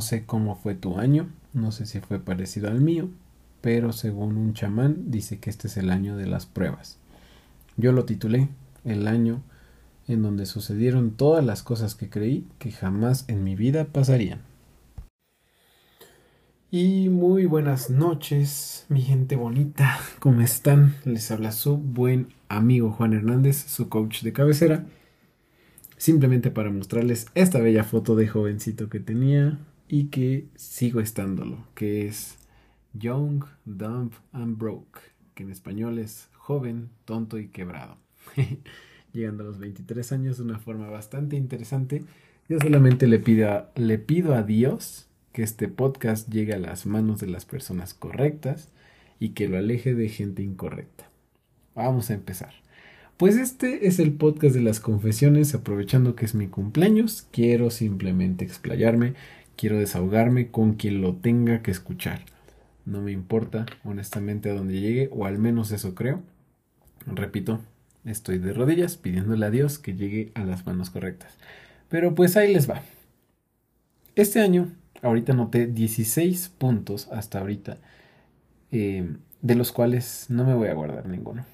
No sé cómo fue tu año, no sé si fue parecido al mío, pero según un chamán dice que este es el año de las pruebas. Yo lo titulé el año en donde sucedieron todas las cosas que creí que jamás en mi vida pasarían. Y muy buenas noches, mi gente bonita, ¿cómo están? Les habla su buen amigo Juan Hernández, su coach de cabecera simplemente para mostrarles esta bella foto de jovencito que tenía y que sigo estándolo, que es Young, Dumb and Broke, que en español es joven, tonto y quebrado. Llegando a los 23 años de una forma bastante interesante, yo solamente le pido, le pido a Dios que este podcast llegue a las manos de las personas correctas y que lo aleje de gente incorrecta. Vamos a empezar. Pues este es el podcast de las confesiones, aprovechando que es mi cumpleaños, quiero simplemente explayarme, quiero desahogarme con quien lo tenga que escuchar. No me importa, honestamente, a dónde llegue, o al menos eso creo. Repito, estoy de rodillas pidiéndole a Dios que llegue a las manos correctas. Pero pues ahí les va. Este año, ahorita noté 16 puntos hasta ahorita, eh, de los cuales no me voy a guardar ninguno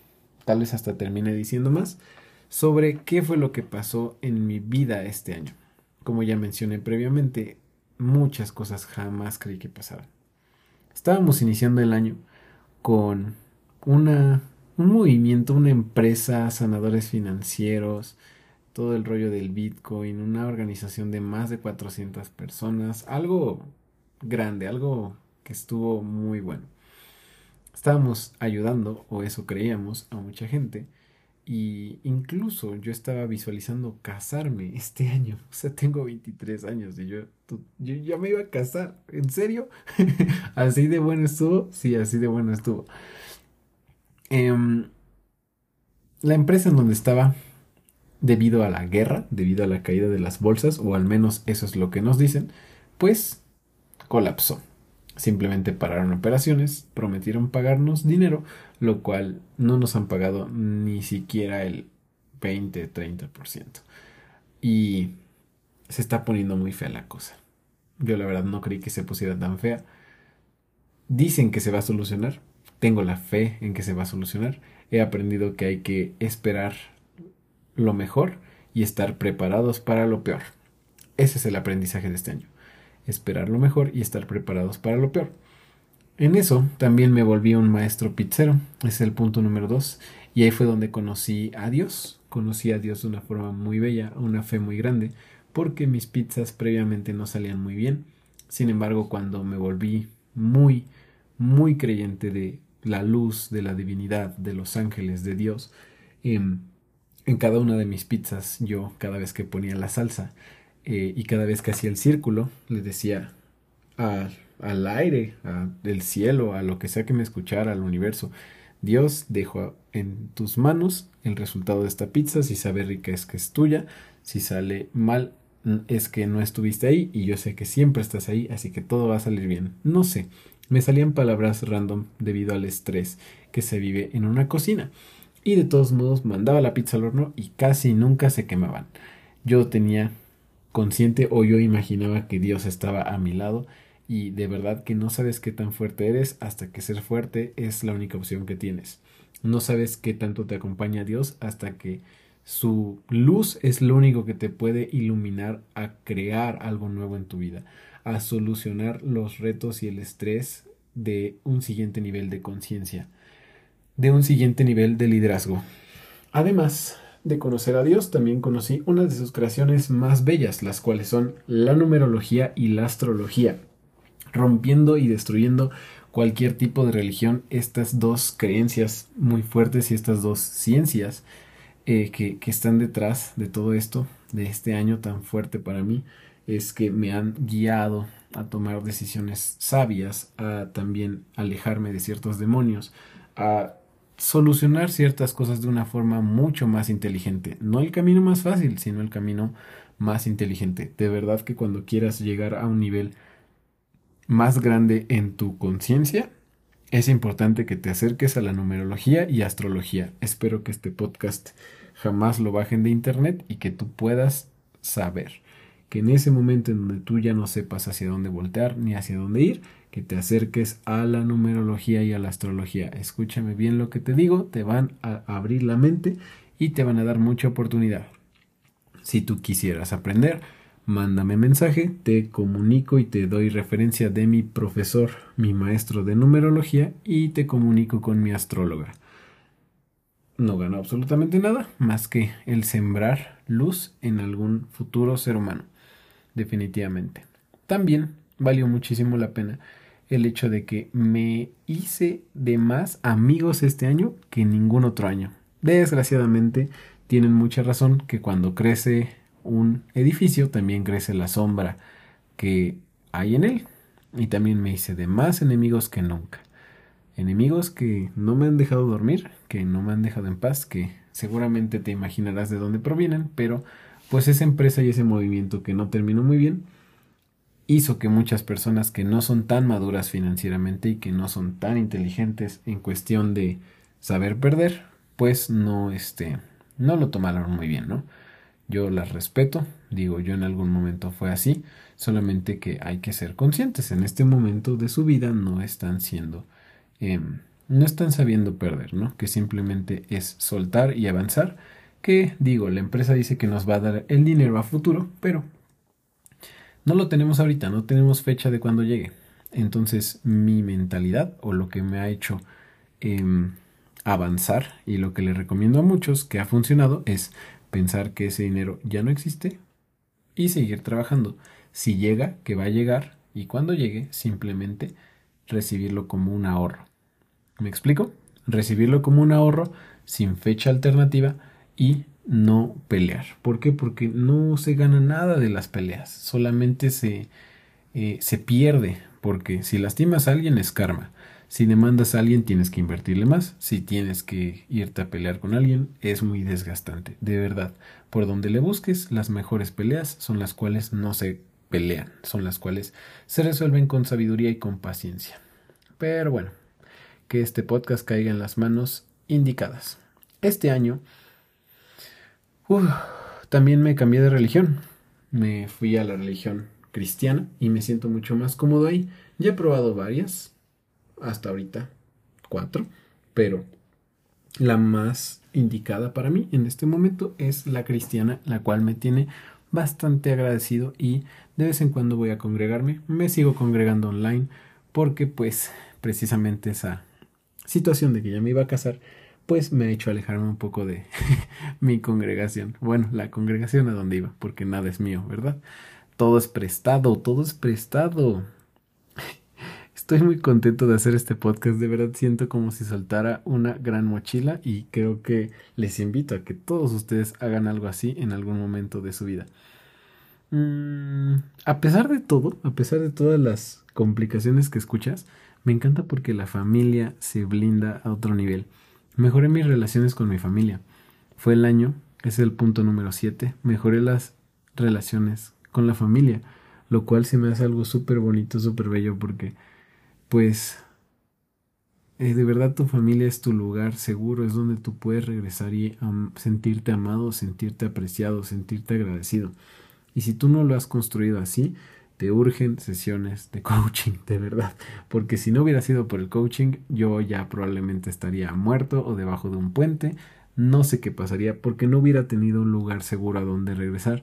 tal vez hasta termine diciendo más, sobre qué fue lo que pasó en mi vida este año. Como ya mencioné previamente, muchas cosas jamás creí que pasaran. Estábamos iniciando el año con una, un movimiento, una empresa, sanadores financieros, todo el rollo del Bitcoin, una organización de más de 400 personas, algo grande, algo que estuvo muy bueno estábamos ayudando, o eso creíamos, a mucha gente. Y incluso yo estaba visualizando casarme este año. O sea, tengo 23 años y yo, yo ya me iba a casar. ¿En serio? ¿Así de bueno estuvo? Sí, así de bueno estuvo. Em, la empresa en donde estaba, debido a la guerra, debido a la caída de las bolsas, o al menos eso es lo que nos dicen, pues colapsó. Simplemente pararon operaciones, prometieron pagarnos dinero, lo cual no nos han pagado ni siquiera el 20-30%. Y se está poniendo muy fea la cosa. Yo la verdad no creí que se pusiera tan fea. Dicen que se va a solucionar. Tengo la fe en que se va a solucionar. He aprendido que hay que esperar lo mejor y estar preparados para lo peor. Ese es el aprendizaje de este año esperar lo mejor y estar preparados para lo peor. En eso también me volví un maestro pizzero, es el punto número dos, y ahí fue donde conocí a Dios, conocí a Dios de una forma muy bella, una fe muy grande, porque mis pizzas previamente no salían muy bien, sin embargo cuando me volví muy, muy creyente de la luz, de la divinidad, de los ángeles, de Dios, em, en cada una de mis pizzas yo cada vez que ponía la salsa eh, y cada vez que hacía el círculo le decía al aire, al cielo, a lo que sea que me escuchara, al universo, Dios dejo en tus manos el resultado de esta pizza, si sabe rica es que es tuya, si sale mal es que no estuviste ahí y yo sé que siempre estás ahí, así que todo va a salir bien. No sé, me salían palabras random debido al estrés que se vive en una cocina. Y de todos modos mandaba la pizza al horno y casi nunca se quemaban. Yo tenía consciente o yo imaginaba que Dios estaba a mi lado y de verdad que no sabes qué tan fuerte eres hasta que ser fuerte es la única opción que tienes. No sabes qué tanto te acompaña Dios hasta que su luz es lo único que te puede iluminar a crear algo nuevo en tu vida, a solucionar los retos y el estrés de un siguiente nivel de conciencia, de un siguiente nivel de liderazgo. Además, de conocer a Dios, también conocí una de sus creaciones más bellas, las cuales son la numerología y la astrología, rompiendo y destruyendo cualquier tipo de religión, estas dos creencias muy fuertes y estas dos ciencias eh, que, que están detrás de todo esto, de este año tan fuerte para mí, es que me han guiado a tomar decisiones sabias, a también alejarme de ciertos demonios, a solucionar ciertas cosas de una forma mucho más inteligente. No el camino más fácil, sino el camino más inteligente. De verdad que cuando quieras llegar a un nivel más grande en tu conciencia, es importante que te acerques a la numerología y astrología. Espero que este podcast jamás lo bajen de internet y que tú puedas saber que en ese momento en donde tú ya no sepas hacia dónde voltear ni hacia dónde ir, que te acerques a la numerología y a la astrología. Escúchame bien lo que te digo, te van a abrir la mente y te van a dar mucha oportunidad. Si tú quisieras aprender, mándame mensaje, te comunico y te doy referencia de mi profesor, mi maestro de numerología y te comunico con mi astróloga. No gano absolutamente nada más que el sembrar luz en algún futuro ser humano. Definitivamente. También valió muchísimo la pena el hecho de que me hice de más amigos este año que ningún otro año. Desgraciadamente tienen mucha razón que cuando crece un edificio también crece la sombra que hay en él. Y también me hice de más enemigos que nunca. Enemigos que no me han dejado dormir, que no me han dejado en paz, que seguramente te imaginarás de dónde provienen, pero pues esa empresa y ese movimiento que no terminó muy bien hizo que muchas personas que no son tan maduras financieramente y que no son tan inteligentes en cuestión de saber perder, pues no este no lo tomaron muy bien, ¿no? Yo las respeto, digo, yo en algún momento fue así, solamente que hay que ser conscientes, en este momento de su vida no están siendo, em, no están sabiendo perder, ¿no? Que simplemente es soltar y avanzar, que digo, la empresa dice que nos va a dar el dinero a futuro, pero no lo tenemos ahorita, no tenemos fecha de cuando llegue. Entonces mi mentalidad o lo que me ha hecho em, avanzar y lo que le recomiendo a muchos que ha funcionado es pensar que ese dinero ya no existe y seguir trabajando. Si llega, que va a llegar y cuando llegue simplemente recibirlo como un ahorro. ¿Me explico? Recibirlo como un ahorro sin fecha alternativa y no pelear. ¿Por qué? Porque no se gana nada de las peleas, solamente se, eh, se pierde, porque si lastimas a alguien es karma. Si demandas a alguien tienes que invertirle más. Si tienes que irte a pelear con alguien es muy desgastante. De verdad, por donde le busques, las mejores peleas son las cuales no se pelean, son las cuales se resuelven con sabiduría y con paciencia. Pero bueno, que este podcast caiga en las manos indicadas. Este año también me cambié de religión. Me fui a la religión cristiana y me siento mucho más cómodo ahí. Ya he probado varias, hasta ahorita cuatro, pero la más indicada para mí en este momento es la cristiana, la cual me tiene bastante agradecido y de vez en cuando voy a congregarme. Me sigo congregando online porque pues precisamente esa situación de que ya me iba a casar pues me ha hecho alejarme un poco de mi congregación. Bueno, la congregación a donde iba, porque nada es mío, ¿verdad? Todo es prestado, todo es prestado. Estoy muy contento de hacer este podcast, de verdad siento como si soltara una gran mochila y creo que les invito a que todos ustedes hagan algo así en algún momento de su vida. Mm, a pesar de todo, a pesar de todas las complicaciones que escuchas, me encanta porque la familia se blinda a otro nivel. Mejoré mis relaciones con mi familia. Fue el año, es el punto número 7, mejoré las relaciones con la familia, lo cual se me hace algo súper bonito, súper bello, porque pues eh, de verdad tu familia es tu lugar seguro, es donde tú puedes regresar y sentirte amado, sentirte apreciado, sentirte agradecido. Y si tú no lo has construido así, te urgen sesiones de coaching, de verdad. Porque si no hubiera sido por el coaching, yo ya probablemente estaría muerto o debajo de un puente. No sé qué pasaría porque no hubiera tenido un lugar seguro a donde regresar.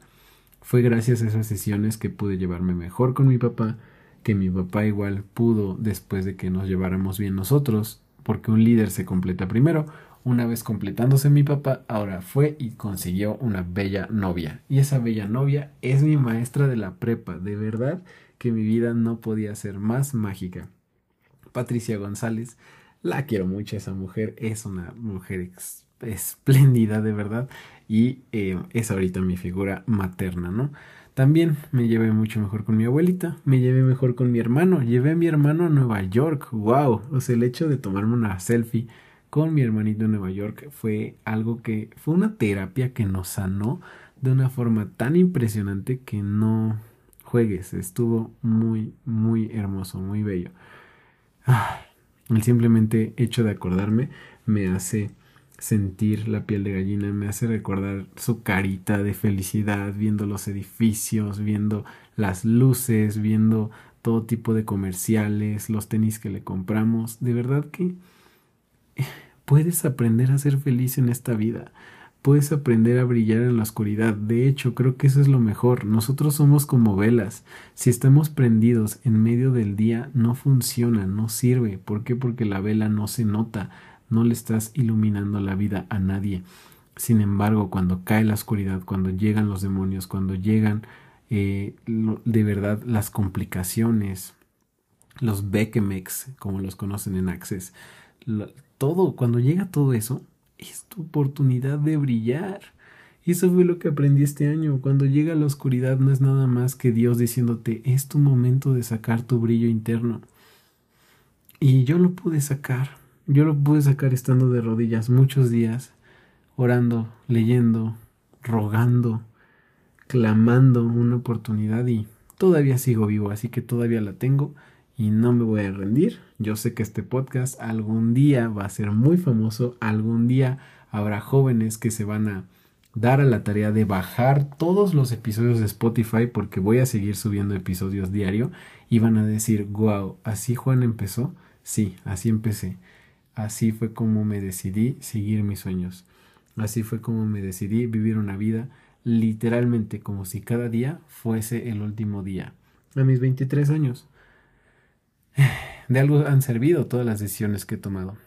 Fue gracias a esas sesiones que pude llevarme mejor con mi papá, que mi papá igual pudo después de que nos lleváramos bien nosotros, porque un líder se completa primero, una vez completándose mi papá, ahora fue y consiguió una bella novia. Y esa bella novia es mi maestra de la prepa. De verdad que mi vida no podía ser más mágica. Patricia González, la quiero mucho, esa mujer es una mujer espléndida, de verdad. Y eh, es ahorita mi figura materna, ¿no? También me llevé mucho mejor con mi abuelita, me llevé mejor con mi hermano, llevé a mi hermano a Nueva York, wow, o sea, el hecho de tomarme una selfie con mi hermanito en Nueva York fue algo que fue una terapia que nos sanó de una forma tan impresionante que no juegues, estuvo muy, muy hermoso, muy bello. Ah, el simplemente hecho de acordarme me hace sentir la piel de gallina, me hace recordar su carita de felicidad viendo los edificios, viendo las luces, viendo todo tipo de comerciales, los tenis que le compramos. De verdad que puedes aprender a ser feliz en esta vida. Puedes aprender a brillar en la oscuridad. De hecho, creo que eso es lo mejor. Nosotros somos como velas. Si estamos prendidos en medio del día, no funciona, no sirve. ¿Por qué? Porque la vela no se nota. No le estás iluminando la vida a nadie. Sin embargo, cuando cae la oscuridad, cuando llegan los demonios, cuando llegan eh, de verdad las complicaciones, los Bekemex, como los conocen en Access, todo, cuando llega todo eso, es tu oportunidad de brillar. Eso fue lo que aprendí este año. Cuando llega la oscuridad no es nada más que Dios diciéndote, es tu momento de sacar tu brillo interno. Y yo lo pude sacar. Yo lo pude sacar estando de rodillas muchos días, orando, leyendo, rogando, clamando una oportunidad y todavía sigo vivo, así que todavía la tengo y no me voy a rendir. Yo sé que este podcast algún día va a ser muy famoso, algún día habrá jóvenes que se van a dar a la tarea de bajar todos los episodios de Spotify porque voy a seguir subiendo episodios diario y van a decir, wow, así Juan empezó. Sí, así empecé. Así fue como me decidí seguir mis sueños. Así fue como me decidí vivir una vida literalmente como si cada día fuese el último día. A mis 23 años. De algo han servido todas las decisiones que he tomado.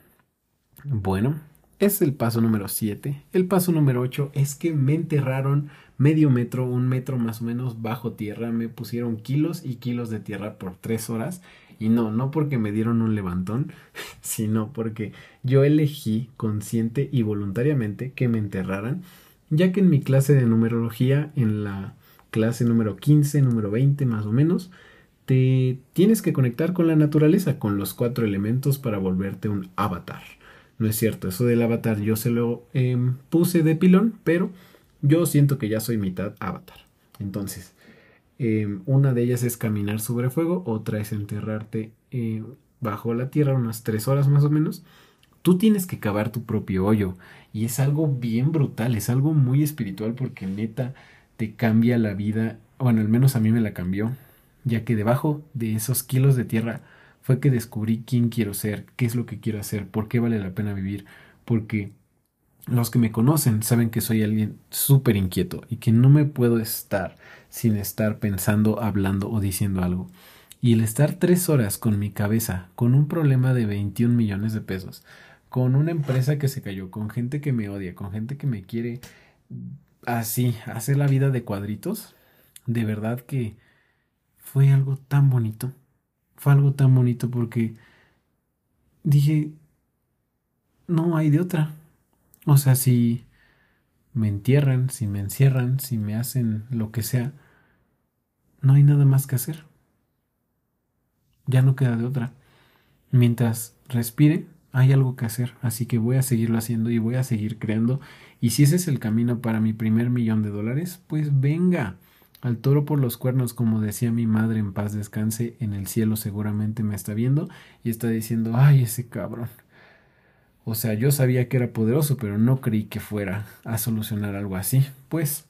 Bueno, es el paso número 7. El paso número 8 es que me enterraron medio metro, un metro más o menos bajo tierra. Me pusieron kilos y kilos de tierra por tres horas. Y no, no porque me dieron un levantón, sino porque yo elegí consciente y voluntariamente que me enterraran, ya que en mi clase de numerología, en la clase número 15, número 20 más o menos, te tienes que conectar con la naturaleza, con los cuatro elementos para volverte un avatar. No es cierto, eso del avatar yo se lo em, puse de pilón, pero yo siento que ya soy mitad avatar. Entonces, em, una de ellas es caminar sobre fuego, otra es enterrarte eh, bajo la tierra unas tres horas más o menos. Tú tienes que cavar tu propio hoyo y es algo bien brutal, es algo muy espiritual porque neta te cambia la vida, bueno, al menos a mí me la cambió ya que debajo de esos kilos de tierra fue que descubrí quién quiero ser, qué es lo que quiero hacer, por qué vale la pena vivir, porque los que me conocen saben que soy alguien súper inquieto y que no me puedo estar sin estar pensando, hablando o diciendo algo. Y el estar tres horas con mi cabeza, con un problema de 21 millones de pesos, con una empresa que se cayó, con gente que me odia, con gente que me quiere así, hacer la vida de cuadritos, de verdad que fue algo tan bonito. Fue algo tan bonito porque dije, no hay de otra. O sea, si me entierran, si me encierran, si me hacen lo que sea, no hay nada más que hacer. Ya no queda de otra. Mientras respire, hay algo que hacer, así que voy a seguirlo haciendo y voy a seguir creando. Y si ese es el camino para mi primer millón de dólares, pues venga. Al toro por los cuernos, como decía mi madre en paz descanse, en el cielo seguramente me está viendo y está diciendo, ay, ese cabrón. O sea, yo sabía que era poderoso, pero no creí que fuera a solucionar algo así. Pues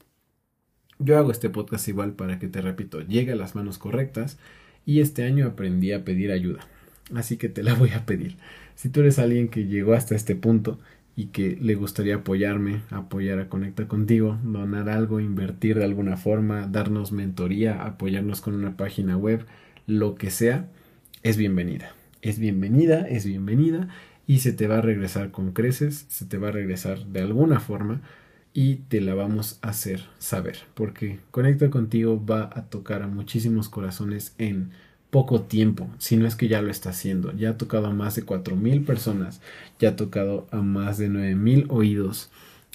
yo hago este podcast igual para que te repito, llegue a las manos correctas y este año aprendí a pedir ayuda. Así que te la voy a pedir. Si tú eres alguien que llegó hasta este punto y que le gustaría apoyarme, apoyar a Conecta contigo, donar algo, invertir de alguna forma, darnos mentoría, apoyarnos con una página web, lo que sea, es bienvenida. Es bienvenida, es bienvenida y se te va a regresar con creces, se te va a regresar de alguna forma y te la vamos a hacer saber, porque Conecta contigo va a tocar a muchísimos corazones en poco tiempo, si no es que ya lo está haciendo. Ya ha tocado a más de mil personas, ya ha tocado a más de mil oídos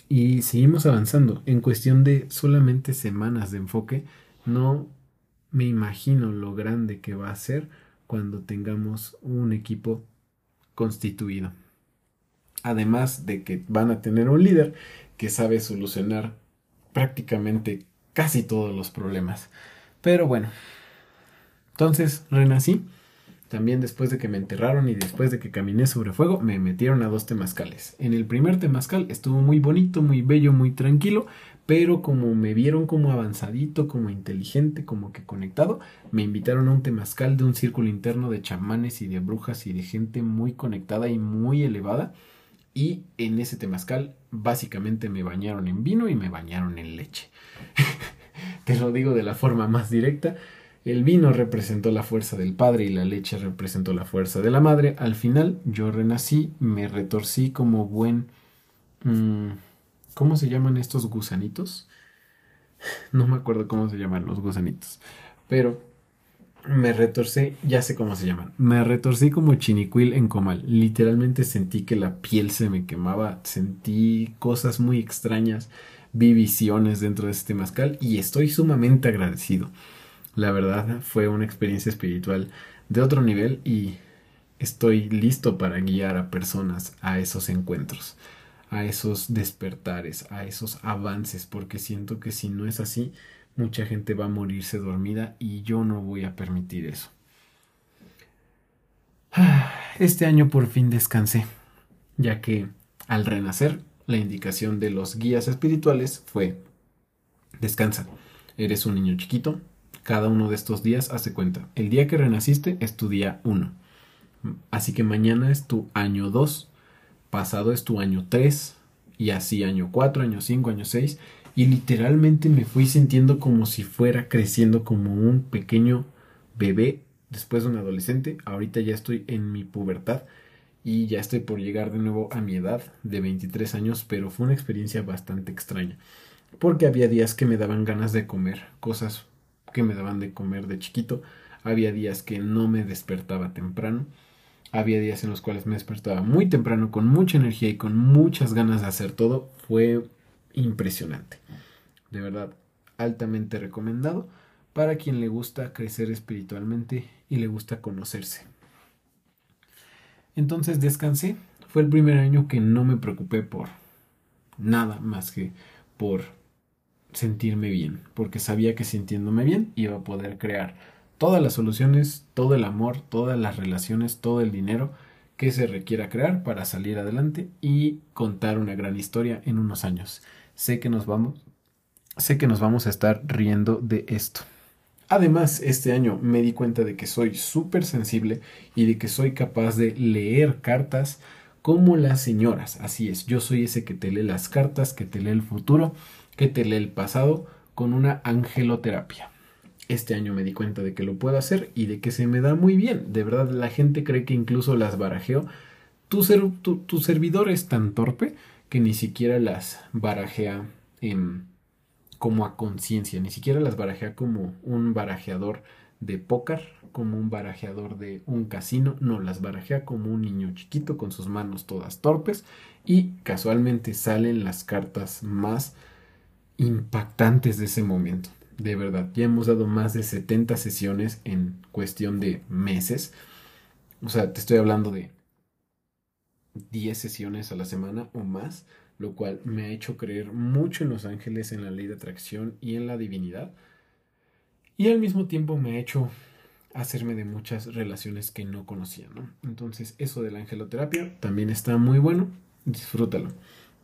y seguimos avanzando. En cuestión de solamente semanas de enfoque, no me imagino lo grande que va a ser cuando tengamos un equipo constituido. Además de que van a tener un líder que sabe solucionar prácticamente casi todos los problemas. Pero bueno, entonces renací, También después de que me enterraron y después de que caminé sobre fuego, me metieron a dos temazcales. En el primer temazcal estuvo muy bonito, muy bello, muy tranquilo, pero como me vieron como avanzadito, como inteligente, como que conectado, me invitaron a un temazcal de un círculo interno de chamanes y de brujas y de gente muy conectada y muy elevada. Y en ese temazcal básicamente me bañaron en vino y me bañaron en leche. Te lo digo de la forma más directa. El vino representó la fuerza del padre y la leche representó la fuerza de la madre. Al final yo renací, me retorcí como buen... Mm, ¿Cómo se llaman estos gusanitos? No me acuerdo cómo se llaman los gusanitos. Pero me retorcí, ya sé cómo se llaman. Me retorcí como chinicuil en comal. Literalmente sentí que la piel se me quemaba. Sentí cosas muy extrañas. Vi visiones dentro de este mascal y estoy sumamente agradecido. La verdad fue una experiencia espiritual de otro nivel y estoy listo para guiar a personas a esos encuentros, a esos despertares, a esos avances, porque siento que si no es así, mucha gente va a morirse dormida y yo no voy a permitir eso. Este año por fin descansé, ya que al renacer la indicación de los guías espirituales fue descansa. Eres un niño chiquito, cada uno de estos días hace cuenta. El día que renaciste es tu día 1. Así que mañana es tu año 2. Pasado es tu año 3. Y así año 4, año 5, año 6. Y literalmente me fui sintiendo como si fuera creciendo como un pequeño bebé después de un adolescente. Ahorita ya estoy en mi pubertad y ya estoy por llegar de nuevo a mi edad de 23 años, pero fue una experiencia bastante extraña. Porque había días que me daban ganas de comer cosas que me daban de comer de chiquito. Había días que no me despertaba temprano. Había días en los cuales me despertaba muy temprano con mucha energía y con muchas ganas de hacer todo. Fue impresionante. De verdad, altamente recomendado para quien le gusta crecer espiritualmente y le gusta conocerse. Entonces descansé. Fue el primer año que no me preocupé por nada más que por sentirme bien, porque sabía que sintiéndome bien iba a poder crear todas las soluciones, todo el amor, todas las relaciones, todo el dinero que se requiera crear para salir adelante y contar una gran historia en unos años. Sé que nos vamos sé que nos vamos a estar riendo de esto. Además, este año me di cuenta de que soy súper sensible y de que soy capaz de leer cartas como las señoras. Así es, yo soy ese que te lee las cartas, que te lee el futuro que te lee el pasado con una angeloterapia. Este año me di cuenta de que lo puedo hacer y de que se me da muy bien. De verdad, la gente cree que incluso las barajeo. Tu, tu, servidor es tan torpe que ni siquiera las barajea como a conciencia, ni siquiera las barajea como un barajeador de póker, como un barajeador de un casino, no, las barajea como un niño chiquito con sus manos todas torpes y casualmente salen las cartas más impactantes de ese momento. De verdad, ya hemos dado más de 70 sesiones en cuestión de meses. O sea, te estoy hablando de 10 sesiones a la semana o más, lo cual me ha hecho creer mucho en los ángeles, en la ley de atracción y en la divinidad. Y al mismo tiempo me ha hecho hacerme de muchas relaciones que no conocía, ¿no? Entonces, eso de la angeloterapia también está muy bueno, disfrútalo.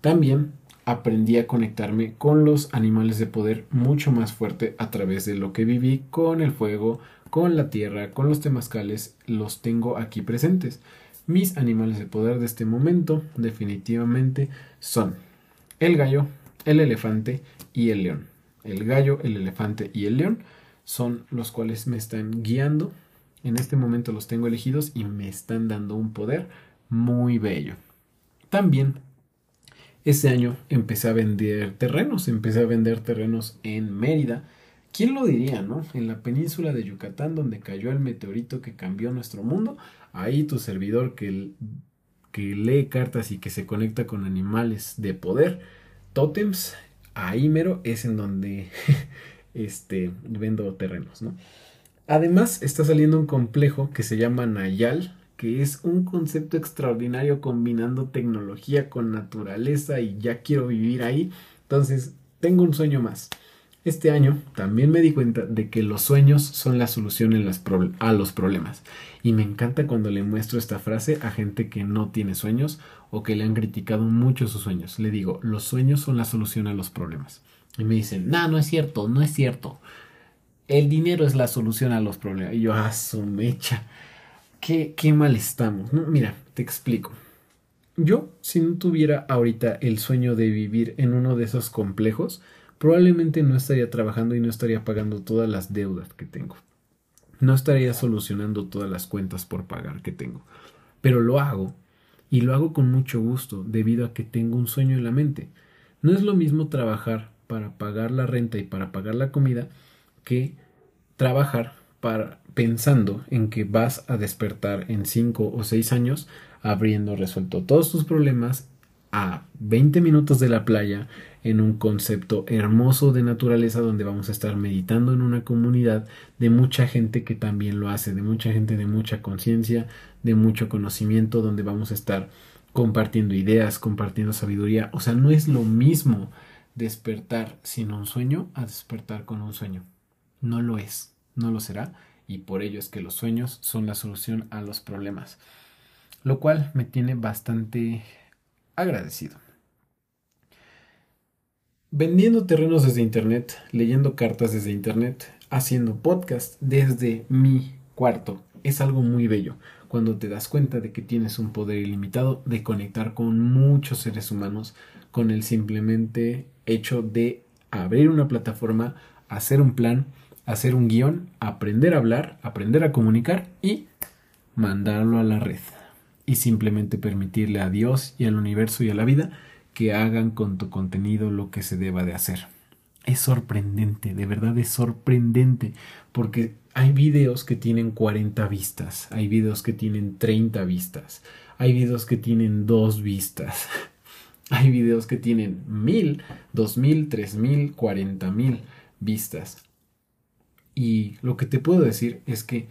También aprendí a conectarme con los animales de poder mucho más fuerte a través de lo que viví con el fuego, con la tierra, con los temazcales, los tengo aquí presentes. Mis animales de poder de este momento definitivamente son el gallo, el elefante y el león. El gallo, el elefante y el león son los cuales me están guiando. En este momento los tengo elegidos y me están dando un poder muy bello. También ese año empecé a vender terrenos, empecé a vender terrenos en Mérida. ¿Quién lo diría, no? En la península de Yucatán, donde cayó el meteorito que cambió nuestro mundo, ahí tu servidor que, que lee cartas y que se conecta con animales de poder, tótems, ahí mero es en donde este, vendo terrenos, ¿no? Además, está saliendo un complejo que se llama Nayal, que es un concepto extraordinario combinando tecnología con naturaleza y ya quiero vivir ahí. Entonces, tengo un sueño más. Este año también me di cuenta de que los sueños son la solución a los problemas. Y me encanta cuando le muestro esta frase a gente que no tiene sueños o que le han criticado mucho sus sueños. Le digo, los sueños son la solución a los problemas. Y me dicen, no, no es cierto, no es cierto. El dinero es la solución a los problemas. Y yo, ah, su mecha. Qué, qué mal estamos. mira, te explico. Yo, si no tuviera ahorita el sueño de vivir en uno de esos complejos, probablemente no estaría trabajando y no estaría pagando todas las deudas que tengo. No estaría solucionando todas las cuentas por pagar que tengo. Pero lo hago y lo hago con mucho gusto debido a que tengo un sueño en la mente. No es lo mismo trabajar para pagar la renta y para pagar la comida que trabajar para pensando en que vas a despertar en cinco o seis años habiendo resuelto todos tus problemas a 20 minutos de la playa en un concepto hermoso de naturaleza donde vamos a estar meditando en una comunidad de mucha gente que también lo hace, de mucha gente de mucha conciencia, de mucho conocimiento, donde vamos a estar compartiendo ideas, compartiendo sabiduría. O sea, no es lo mismo despertar sin un sueño a despertar con un sueño. No lo es, no lo será, y por ello es que los sueños son la solución a los problemas, lo cual me tiene bastante agradecido. Vendiendo terrenos desde Internet, leyendo cartas desde Internet, haciendo podcast desde mi cuarto, es algo muy bello cuando te das cuenta de que tienes un poder ilimitado de conectar con muchos seres humanos con el simplemente hecho de abrir una plataforma, hacer un plan, hacer un guion, aprender a hablar, aprender a comunicar y mandarlo a la red y simplemente permitirle a Dios y al universo y a la vida que hagan con tu contenido lo que se deba de hacer. Es sorprendente, de verdad es sorprendente, porque hay videos que tienen 40 vistas, hay videos que tienen 30 vistas, hay videos que tienen 2 vistas, hay videos que tienen 1000, 2000, 3000, 40000 vistas. Y lo que te puedo decir es que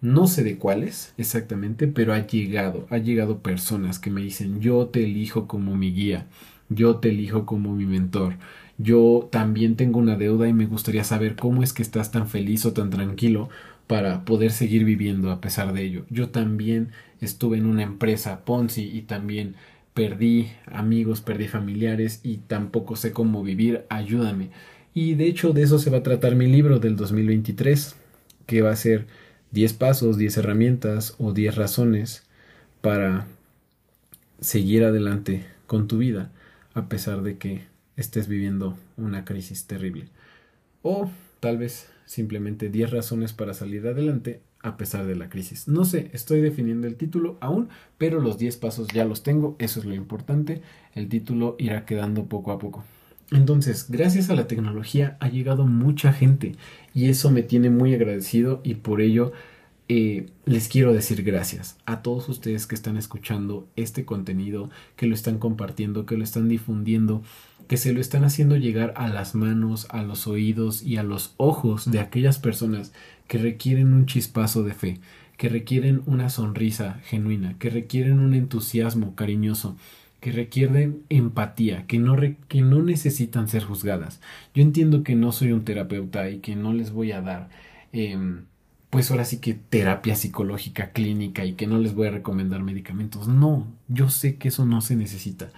no sé de cuáles exactamente, pero ha llegado, ha llegado personas que me dicen, yo te elijo como mi guía, yo te elijo como mi mentor, yo también tengo una deuda y me gustaría saber cómo es que estás tan feliz o tan tranquilo para poder seguir viviendo a pesar de ello. Yo también estuve en una empresa Ponzi y también perdí amigos, perdí familiares y tampoco sé cómo vivir, ayúdame. Y de hecho de eso se va a tratar mi libro del 2023, que va a ser 10 pasos, 10 herramientas o 10 razones para seguir adelante con tu vida a pesar de que estés viviendo una crisis terrible. O tal vez simplemente 10 razones para salir adelante a pesar de la crisis. No sé, estoy definiendo el título aún, pero los 10 pasos ya los tengo, eso es lo importante. El título irá quedando poco a poco. Entonces, gracias a la tecnología ha llegado mucha gente y eso me tiene muy agradecido y por ello eh, les quiero decir gracias a todos ustedes que están escuchando este contenido, que lo están compartiendo, que lo están difundiendo, que se lo están haciendo llegar a las manos, a los oídos y a los ojos de aquellas personas que requieren un chispazo de fe, que requieren una sonrisa genuina, que requieren un entusiasmo cariñoso, que requieren empatía, que no, que no necesitan ser juzgadas. Yo entiendo que no soy un terapeuta y que no les voy a dar, em, pues ahora sí que terapia psicológica clínica y que no les voy a recomendar medicamentos. No, yo sé que eso no se necesita,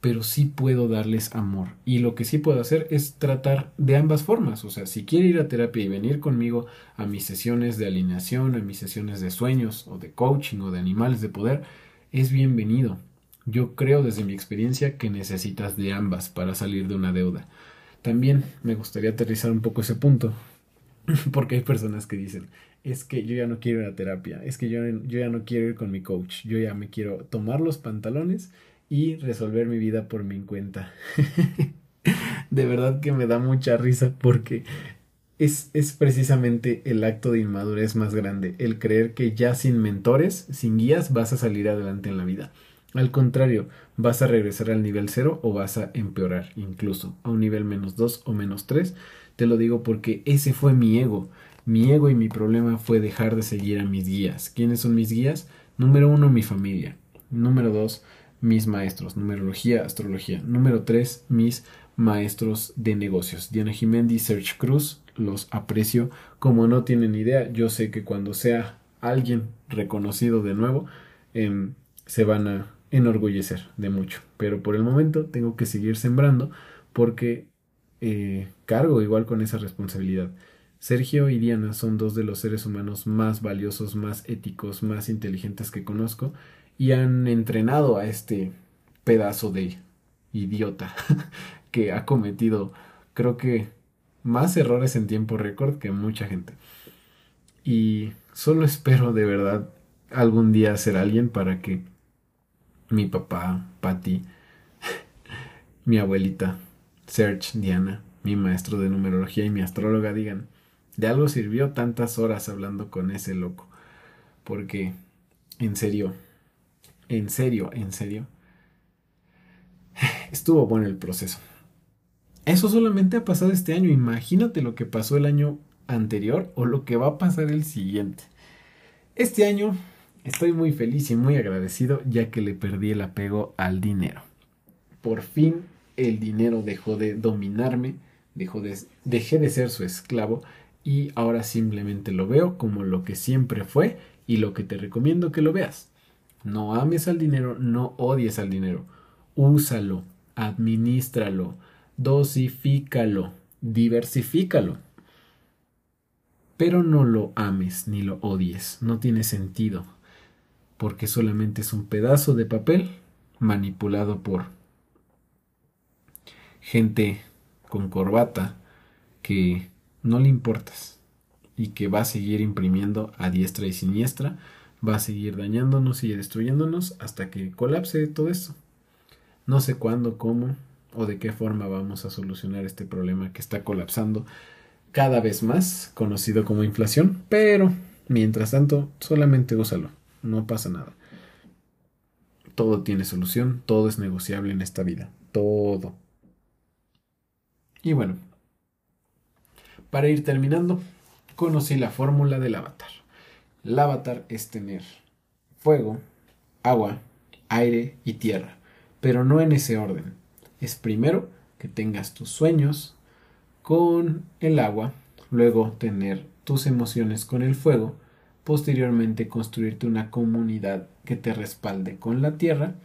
pero sí puedo darles amor. Y lo que sí puedo hacer es tratar de ambas formas. O sea, si quiere ir a terapia y venir conmigo a mis sesiones de alineación, a mis sesiones de sueños o de coaching o de animales de poder, es bienvenido yo creo desde mi experiencia que necesitas de ambas para salir de una deuda. También me gustaría aterrizar un poco ese punto, porque hay personas que dicen, es que yo ya no quiero ir a terapia, es que yo, yo ya no quiero ir con mi coach, yo ya me quiero tomar los pantalones y resolver mi vida por mi cuenta. de verdad que me da mucha risa porque es, es, precisamente el acto de inmadurez más grande, el creer que ya sin mentores, sin guías, vas a salir adelante en la vida. Al contrario, vas a regresar al nivel 0 o vas a empeorar incluso a un nivel menos 2 o menos 3. Te lo digo porque ese fue mi ego. Mi ego y mi problema fue dejar de seguir a mis guías. ¿Quiénes son mis guías? Número uno, mi familia. Número dos, mis maestros, numerología, astrología. Número tres, mis maestros de negocios. Diana Jiménez, Serge Cruz, los aprecio como no tienen idea. Yo sé que cuando sea alguien reconocido de nuevo, em, se van a enorgullecer de mucho. Pero por el momento tengo que seguir sembrando porque eh, cargo igual con esa responsabilidad. Sergio y Diana son dos de los seres humanos más valiosos, más éticos, más inteligentes que conozco y han entrenado a este pedazo de idiota que ha cometido creo que más errores en tiempo récord que mucha gente. Y solo espero de verdad algún día ser alguien para que mi papá, Patty, mi abuelita, Serge, Diana, mi maestro de numerología y mi astróloga digan, de algo sirvió tantas horas hablando con ese loco. Porque, en serio, en serio, en serio, estuvo bueno el proceso. Eso solamente ha pasado este año. Imagínate lo que pasó el año anterior o lo que va a pasar el siguiente. Este año estoy muy feliz y muy agradecido ya que le perdí el apego al dinero. Por fin el dinero dejó de dominarme, dejé de ser su esclavo y ahora simplemente lo veo como lo que siempre fue y lo que te recomiendo que lo veas. No ames al dinero, no odies al dinero. Úsalo, administralo, dosifícalo, diversifícalo. Pero no lo ames ni lo odies, no tiene sentido, porque solamente es un pedazo de papel manipulado por gente con corbata que no le importas y que va a seguir imprimiendo a diestra y siniestra, va a seguir dañándonos y destruyéndonos hasta que colapse todo esto. No sé cuándo, cómo o de qué forma vamos a solucionar este problema que está colapsando cada vez más, conocido como inflación, pero mientras tanto solamente úsalo, no pasa nada. Todo tiene solución, todo es negociable en esta vida, todo. Y bueno, para ir terminando, conocí la fórmula del avatar. El avatar es tener fuego, agua, aire y tierra, pero no en ese orden. Es primero que tengas tus sueños con el agua, luego tener tus emociones con el fuego, posteriormente construirte una comunidad que te respalde con la tierra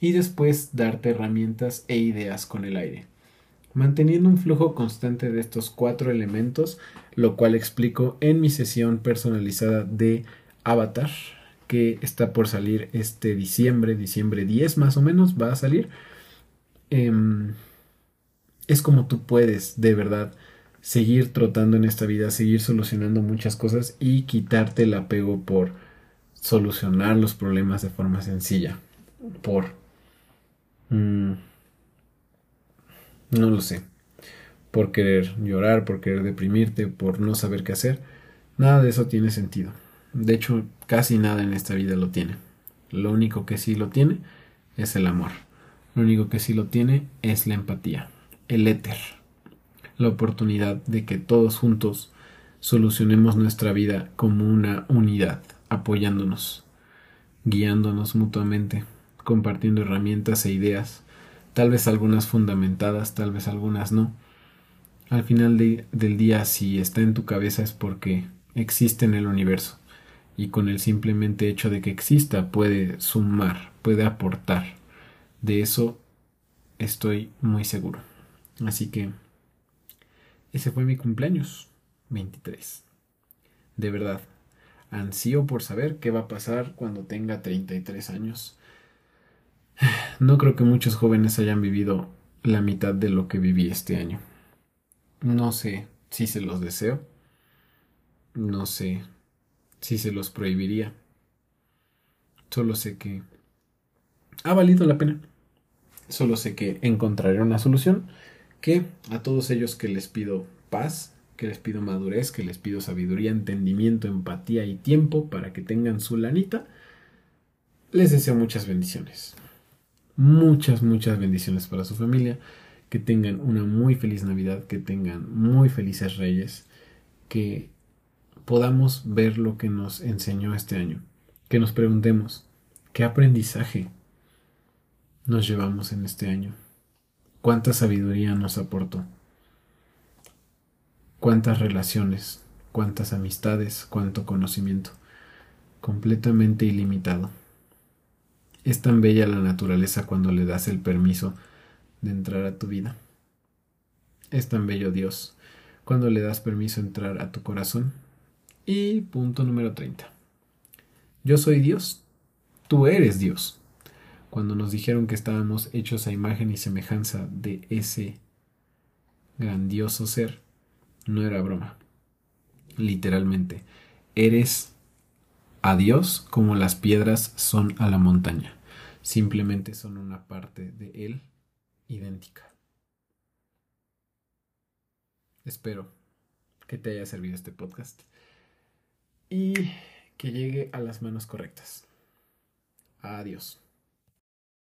y después darte herramientas e ideas con el aire manteniendo un flujo constante de estos cuatro elementos, lo cual explico en mi sesión personalizada de Avatar, que está por salir este diciembre, diciembre 10 más o menos, va a salir. Em, es como tú puedes, de verdad, seguir trotando en esta vida, seguir solucionando muchas cosas y quitarte el apego por solucionar los problemas de forma sencilla, por... Mm, no lo sé. Por querer llorar, por querer deprimirte, por no saber qué hacer. Nada de eso tiene sentido. De hecho, casi nada en esta vida lo tiene. Lo único que sí lo tiene es el amor. Lo único que sí lo tiene es la empatía, el éter, la oportunidad de que todos juntos solucionemos nuestra vida como una unidad, apoyándonos, guiándonos mutuamente, compartiendo herramientas e ideas tal vez algunas fundamentadas, tal vez algunas no. Al final del día, si está en tu cabeza es porque existe en el universo y con el simplemente hecho de que exista puede sumar, puede aportar. De eso estoy muy seguro. Así que ese fue mi cumpleaños 23. De verdad, ansío por saber qué va a pasar cuando tenga 33 años no creo que muchos jóvenes hayan vivido la mitad de lo que viví este año. No sé si se los deseo. No sé si se los prohibiría. Solo sé que ha valido la pena. Solo sé que encontraré una solución que a todos ellos que les pido paz, que les pido madurez, que les pido sabiduría, entendimiento, empatía y tiempo para que tengan su lanita, les deseo muchas bendiciones muchas, muchas bendiciones para su familia, que tengan una muy feliz Navidad, que tengan muy felices Reyes, que podamos ver lo que nos enseñó este año, que nos preguntemos, ¿qué aprendizaje nos llevamos en este año? Cuánta sabiduría nos aportó, cuántas relaciones, cuántas amistades, cuánto conocimiento, completamente ilimitado. Es tan bella la naturaleza cuando le das el permiso de entrar a tu vida. Es tan bello Dios cuando le das permiso de entrar a tu corazón. Y punto número 30. Yo soy Dios, tú eres Dios. Cuando nos dijeron que estábamos hechos a imagen y semejanza de ese grandioso ser, no era broma. Literalmente, eres a Dios como las piedras son a la montaña. Simplemente son una parte de Él idéntica. Espero que te haya servido este podcast y que llegue a las manos correctas. Adiós.